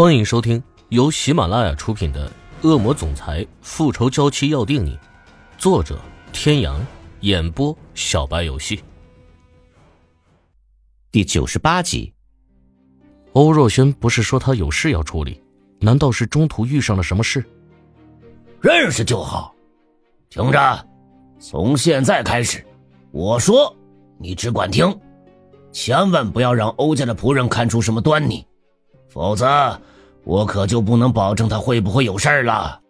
欢迎收听由喜马拉雅出品的《恶魔总裁复仇娇妻要定你》，作者：天阳，演播：小白游戏。第九十八集，欧若轩不是说他有事要处理？难道是中途遇上了什么事？认识就好。听着，从现在开始，我说你只管听，千万不要让欧家的仆人看出什么端倪。否则，我可就不能保证他会不会有事儿了。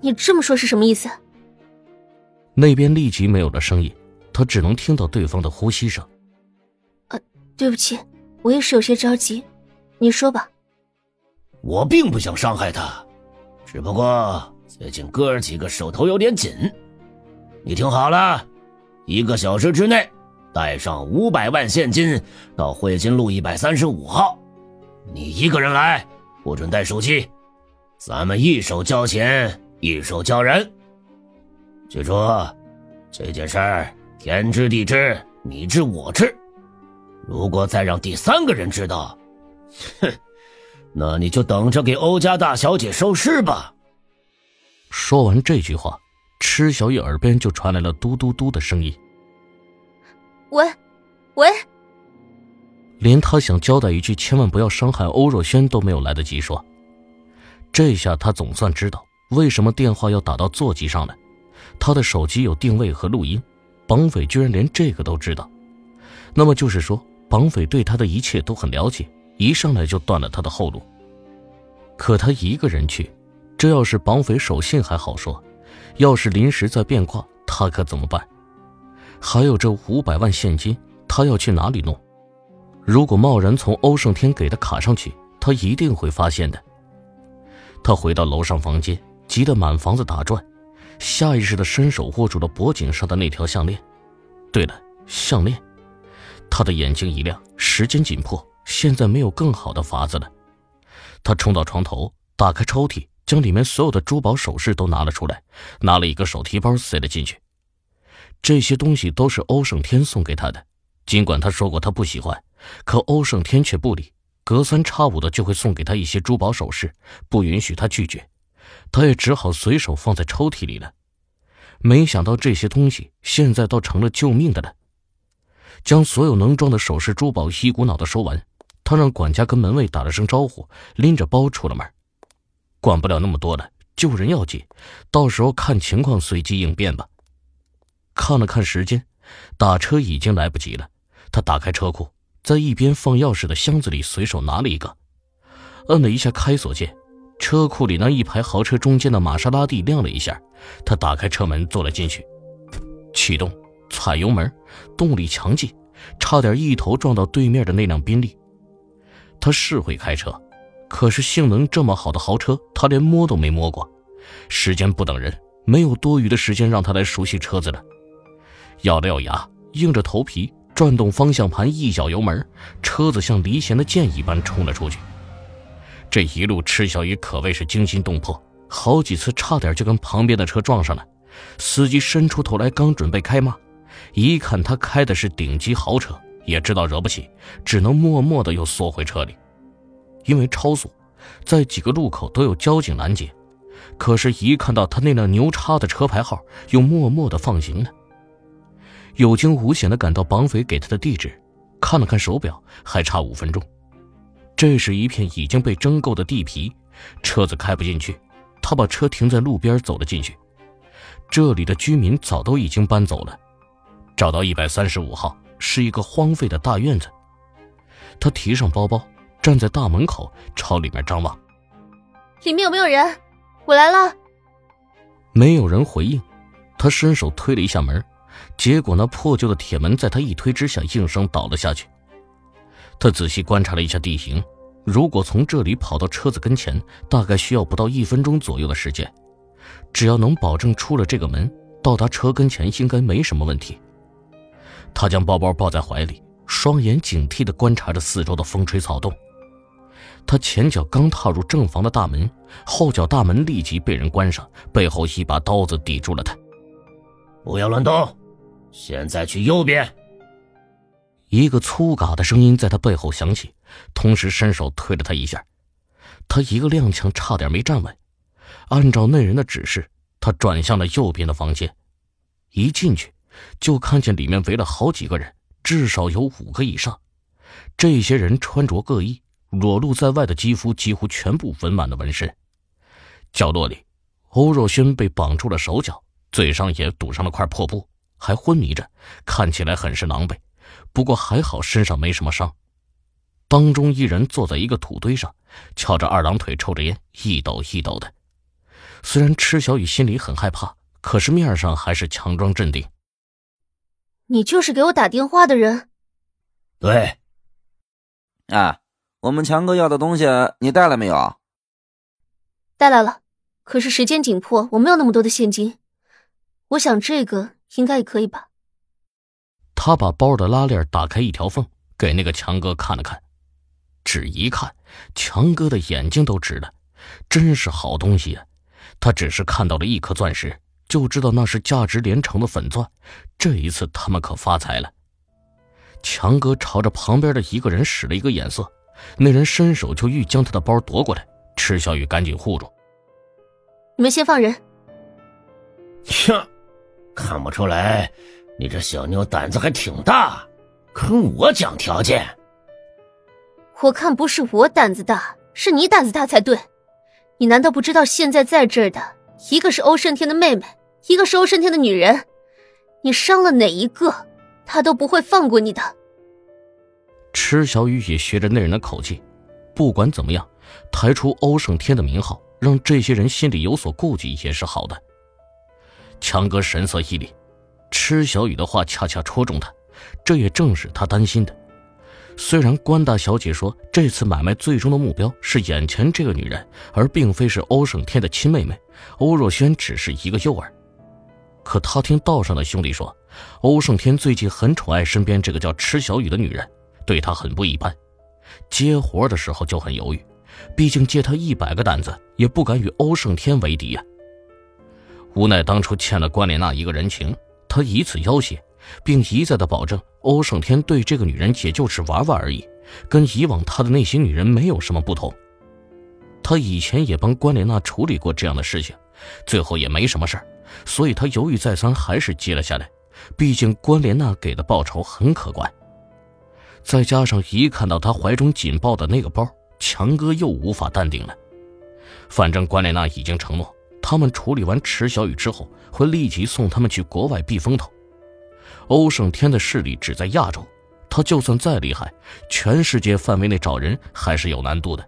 你这么说是什么意思？那边立即没有了声音，他只能听到对方的呼吸声。呃，对不起，我也是有些着急。你说吧。我并不想伤害他，只不过最近哥儿几个手头有点紧。你听好了，一个小时之内带上五百万现金到汇金路一百三十五号。你一个人来，不准带手机。咱们一手交钱，一手交人。记住，这件事儿天知地知，你知我知。如果再让第三个人知道，哼，那你就等着给欧家大小姐收尸吧。说完这句话，池小雨耳边就传来了嘟嘟嘟的声音。喂，喂。连他想交代一句“千万不要伤害欧若轩”都没有来得及说。这下他总算知道为什么电话要打到座机上来。他的手机有定位和录音，绑匪居然连这个都知道。那么就是说，绑匪对他的一切都很了解，一上来就断了他的后路。可他一个人去，这要是绑匪守信还好说，要是临时再变卦，他可怎么办？还有这五百万现金，他要去哪里弄？如果贸然从欧胜天给的卡上去，他一定会发现的。他回到楼上房间，急得满房子打转，下意识的伸手握住了脖颈上的那条项链。对了，项链。他的眼睛一亮，时间紧迫，现在没有更好的法子了。他冲到床头，打开抽屉，将里面所有的珠宝首饰都拿了出来，拿了一个手提包塞了进去。这些东西都是欧胜天送给他的，尽管他说过他不喜欢。可欧胜天却不理，隔三差五的就会送给他一些珠宝首饰，不允许他拒绝，他也只好随手放在抽屉里了。没想到这些东西现在倒成了救命的了。将所有能装的首饰珠宝一股脑的收完，他让管家跟门卫打了声招呼，拎着包出了门。管不了那么多了，救人要紧，到时候看情况随机应变吧。看了看时间，打车已经来不及了，他打开车库。在一边放钥匙的箱子里随手拿了一个，摁了一下开锁键，车库里那一排豪车中间的玛莎拉蒂亮了一下，他打开车门坐了进去，启动，踩油门，动力强劲，差点一头撞到对面的那辆宾利。他是会开车，可是性能这么好的豪车，他连摸都没摸过。时间不等人，没有多余的时间让他来熟悉车子了。咬了咬牙，硬着头皮。转动方向盘，一脚油门，车子像离弦的箭一般冲了出去。这一路，池小雨可谓是惊心动魄，好几次差点就跟旁边的车撞上了。司机伸出头来，刚准备开骂，一看他开的是顶级豪车，也知道惹不起，只能默默的又缩回车里。因为超速，在几个路口都有交警拦截，可是，一看到他那辆牛叉的车牌号，又默默的放行了。有惊无险的赶到绑匪给他的地址，看了看手表，还差五分钟。这是一片已经被征购的地皮，车子开不进去。他把车停在路边，走了进去。这里的居民早都已经搬走了。找到一百三十五号，是一个荒废的大院子。他提上包包，站在大门口，朝里面张望。里面有没有人？我来了。没有人回应。他伸手推了一下门。结果，那破旧的铁门在他一推之下，应声倒了下去。他仔细观察了一下地形，如果从这里跑到车子跟前，大概需要不到一分钟左右的时间。只要能保证出了这个门，到达车跟前应该没什么问题。他将包包抱在怀里，双眼警惕地观察着四周的风吹草动。他前脚刚踏入正房的大门，后脚大门立即被人关上，背后一把刀子抵住了他。不要乱动。现在去右边。一个粗嘎的声音在他背后响起，同时伸手推了他一下。他一个踉跄，差点没站稳。按照那人的指示，他转向了右边的房间。一进去，就看见里面围了好几个人，至少有五个以上。这些人穿着各异，裸露在外的肌肤几乎全部纹满了纹身。角落里，欧若轩被绑住了手脚，嘴上也堵上了块破布，还昏迷着，看起来很是狼狈。不过还好身上没什么伤。当中一人坐在一个土堆上，翘着二郎腿抽着烟，一抖一抖的。虽然池小雨心里很害怕，可是面上还是强装镇定。你就是给我打电话的人？对。哎，我们强哥要的东西你带了没有？带来了，可是时间紧迫，我没有那么多的现金。我想这个应该也可以吧。他把包的拉链打开一条缝，给那个强哥看了看。只一看，强哥的眼睛都直了，真是好东西啊！他只是看到了一颗钻石，就知道那是价值连城的粉钻。这一次他们可发财了。强哥朝着旁边的一个人使了一个眼色，那人伸手就欲将他的包夺过来，池小雨赶紧护住：“你们先放人。”切，看不出来。你这小妞胆子还挺大，跟我讲条件。我看不是我胆子大，是你胆子大才对。你难道不知道现在在这儿的一个是欧胜天的妹妹，一个是欧胜天的女人？你伤了哪一个，他都不会放过你的。池小雨也学着那人的口气，不管怎么样，抬出欧胜天的名号，让这些人心里有所顾忌也是好的。强哥神色一凛。池小雨的话恰恰戳中他，这也正是他担心的。虽然关大小姐说这次买卖最终的目标是眼前这个女人，而并非是欧胜天的亲妹妹欧若轩，只是一个诱饵。可他听道上的兄弟说，欧胜天最近很宠爱身边这个叫池小雨的女人，对她很不一般。接活的时候就很犹豫，毕竟借他一百个胆子也不敢与欧胜天为敌呀。无奈当初欠了关莲娜一个人情。他以此要挟，并一再的保证欧胜天对这个女人也就是玩玩而已，跟以往他的那些女人没有什么不同。他以前也帮关莲娜处理过这样的事情，最后也没什么事所以他犹豫再三，还是接了下来。毕竟关莲娜给的报酬很可观，再加上一看到他怀中紧抱的那个包，强哥又无法淡定了。反正关莲娜已经承诺。他们处理完池小雨之后，会立即送他们去国外避风头。欧胜天的势力只在亚洲，他就算再厉害，全世界范围内找人还是有难度的。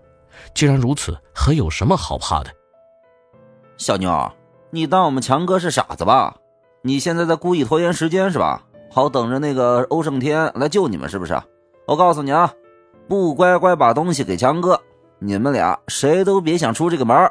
既然如此，还有什么好怕的？小妞，你当我们强哥是傻子吧？你现在在故意拖延时间是吧？好等着那个欧胜天来救你们是不是？我告诉你啊，不乖乖把东西给强哥，你们俩谁都别想出这个门